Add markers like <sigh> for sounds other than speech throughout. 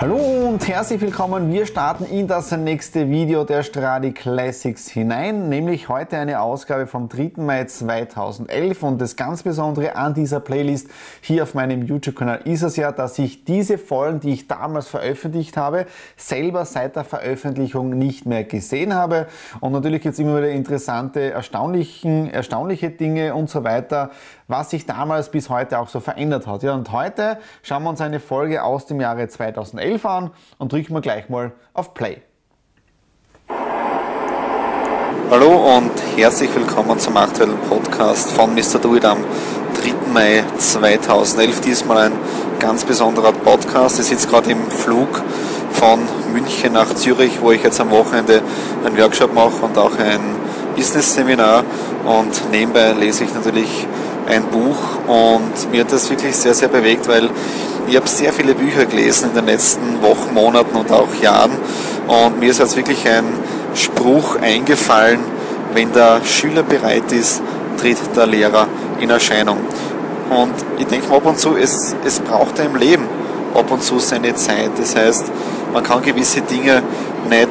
Hallo und herzlich willkommen. Wir starten in das nächste Video der Stradi Classics hinein, nämlich heute eine Ausgabe vom 3. Mai 2011 und das ganz Besondere an dieser Playlist hier auf meinem YouTube-Kanal ist es ja, dass ich diese Folgen, die ich damals veröffentlicht habe, selber seit der Veröffentlichung nicht mehr gesehen habe und natürlich gibt es immer wieder interessante, erstaunliche Dinge und so weiter, was sich damals bis heute auch so verändert hat. Ja, und heute schauen wir uns eine Folge aus dem Jahre 2011 an und drücken wir gleich mal auf Play. Hallo und herzlich willkommen zum aktuellen Podcast von Mr. Do It am 3. Mai 2011. Diesmal ein ganz besonderer Podcast. Ich sitze gerade im Flug von München nach Zürich, wo ich jetzt am Wochenende einen Workshop mache und auch ein Business-Seminar. Und nebenbei lese ich natürlich ein Buch und mir hat das wirklich sehr, sehr bewegt, weil ich habe sehr viele Bücher gelesen in den letzten Wochen, Monaten und auch Jahren und mir ist jetzt wirklich ein Spruch eingefallen, wenn der Schüler bereit ist, tritt der Lehrer in Erscheinung. Und ich denke mir ab und zu, es, es braucht ja im Leben ab und zu seine Zeit. Das heißt, man kann gewisse Dinge nicht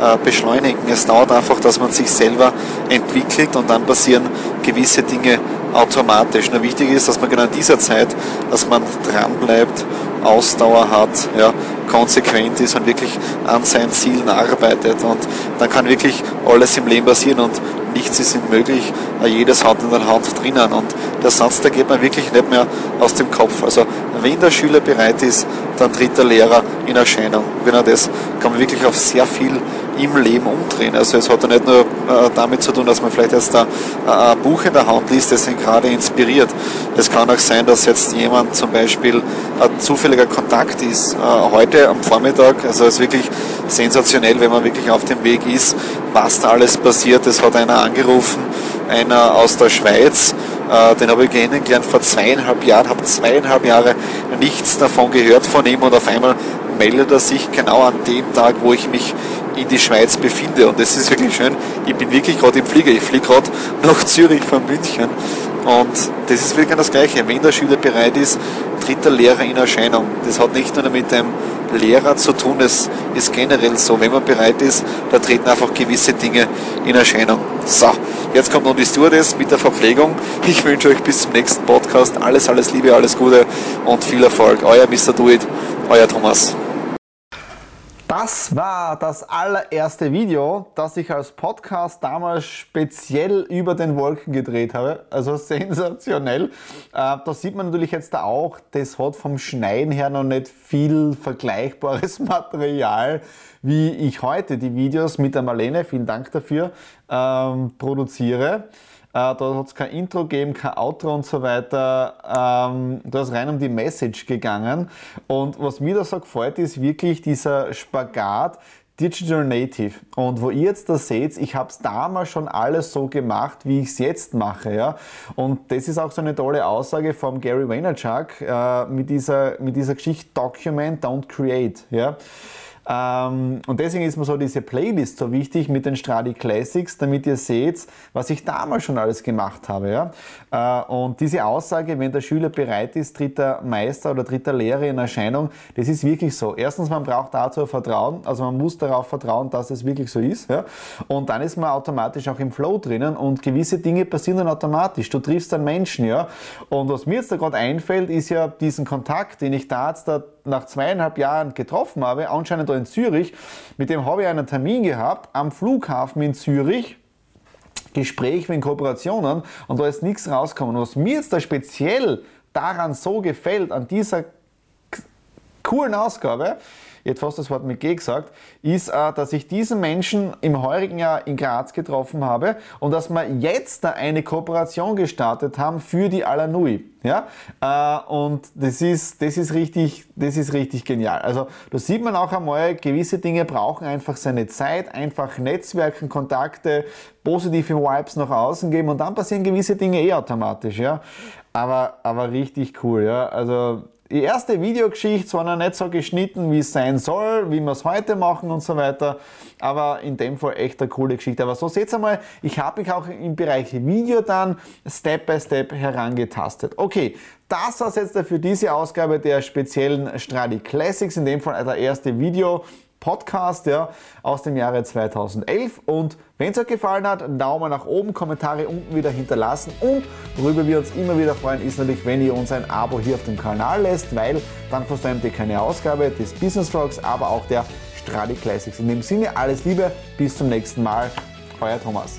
äh, beschleunigen. Es dauert einfach, dass man sich selber entwickelt und dann passieren gewisse Dinge automatisch. Nur wichtig ist, dass man genau in dieser Zeit, dass man dran bleibt, Ausdauer hat, ja, konsequent ist und wirklich an seinen Zielen arbeitet. Und dann kann wirklich alles im Leben passieren und nichts ist unmöglich, jedes hat in der Hand drinnen. Und der Satz, der geht mir wirklich nicht mehr aus dem Kopf. Also wenn der Schüler bereit ist, dann tritt der Lehrer in Erscheinung. Genau das kann man wirklich auf sehr viel im Leben umdrehen. Also es hat ja nicht nur äh, damit zu tun, dass man vielleicht jetzt ein, ein Buch in der Hand liest, das ihn gerade inspiriert. Es kann auch sein, dass jetzt jemand zum Beispiel ein zufälliger Kontakt ist. Äh, heute am Vormittag, also es ist wirklich sensationell, wenn man wirklich auf dem Weg ist, was da alles passiert. Es hat einer angerufen, einer aus der Schweiz, äh, den habe ich kennengelernt vor zweieinhalb Jahren, habe zweieinhalb Jahre nichts davon gehört von ihm und auf einmal meldet er sich genau an dem Tag, wo ich mich in die Schweiz befinde. Und das ist wirklich schön. Ich bin wirklich gerade im Flieger. Ich fliege gerade <laughs> nach Zürich von München. Und das ist wirklich das Gleiche. Wenn der Schüler bereit ist, tritt der Lehrer in Erscheinung. Das hat nicht nur mit dem Lehrer zu tun, es ist generell so. Wenn man bereit ist, da treten einfach gewisse Dinge in Erscheinung. So, jetzt kommt noch die Stewardess mit der Verpflegung. Ich wünsche euch bis zum nächsten Podcast alles, alles Liebe, alles Gute und viel Erfolg. Euer Mr. Do It, euer Thomas. Das war das allererste Video, das ich als Podcast damals speziell über den Wolken gedreht habe. Also <laughs> sensationell. Äh, da sieht man natürlich jetzt auch, das hat vom Schneiden her noch nicht viel vergleichbares <laughs> Material, wie ich heute die Videos mit der Marlene, vielen Dank dafür, ähm, produziere. Äh, da hat es kein Intro gegeben, kein Outro und so weiter. Ähm, da ist rein um die Message gegangen. Und was mir da so gefällt, ist wirklich dieser Spagat Digital Native. Und wo ihr jetzt das seht, ich habe es damals schon alles so gemacht, wie ich es jetzt mache. Ja? Und das ist auch so eine tolle Aussage von Gary Vaynerchuk äh, mit, dieser, mit dieser Geschichte Document, don't create. Ja? Ähm, und deswegen ist mir so diese Playlist so wichtig mit den Stradi Classics, damit ihr seht, was ich damals schon alles gemacht habe. Ja? Äh, und diese Aussage, wenn der Schüler bereit ist, tritt der Meister oder tritt der Lehrer in Erscheinung, das ist wirklich so. Erstens, man braucht dazu Vertrauen, also man muss darauf vertrauen, dass es wirklich so ist. Ja? Und dann ist man automatisch auch im Flow drinnen und gewisse Dinge passieren dann automatisch. Du triffst einen Menschen, ja. Und was mir jetzt da gerade einfällt, ist ja diesen Kontakt, den ich da jetzt da nach zweieinhalb Jahren getroffen habe, anscheinend da in Zürich. Mit dem habe ich einen Termin gehabt am Flughafen in Zürich. Gespräch wegen Kooperationen und da ist nichts rausgekommen. Was mir jetzt da speziell daran so gefällt, an dieser coolen Ausgabe, jetzt fast das Wort mit G gesagt, ist, äh, dass ich diesen Menschen im heurigen Jahr in Graz getroffen habe und dass wir jetzt da eine Kooperation gestartet haben für die Alanui. Ja? Äh, und das ist, das, ist richtig, das ist richtig genial. Also da sieht man auch einmal, gewisse Dinge brauchen einfach seine Zeit, einfach Netzwerken, Kontakte, positive Vibes nach außen geben und dann passieren gewisse Dinge eh automatisch. Ja? Aber, aber richtig cool. Ja? Also die erste Videogeschichte war noch nicht so geschnitten, wie es sein soll, wie wir es heute machen und so weiter. Aber in dem Fall echt eine coole Geschichte. Aber so seht ihr mal, ich habe mich auch im Bereich Video dann Step by Step herangetastet. Okay, das war es jetzt für diese Ausgabe der speziellen Stradi Classics, in dem Fall der erste Video. Podcast ja, aus dem Jahre 2011. Und wenn es euch gefallen hat, Daumen nach oben, Kommentare unten wieder hinterlassen. Und worüber wir uns immer wieder freuen, ist natürlich, wenn ihr uns ein Abo hier auf dem Kanal lässt, weil dann versäumt ihr keine Ausgabe des Business Vlogs, aber auch der Stradi Classics. In dem Sinne, alles Liebe, bis zum nächsten Mal. Euer Thomas.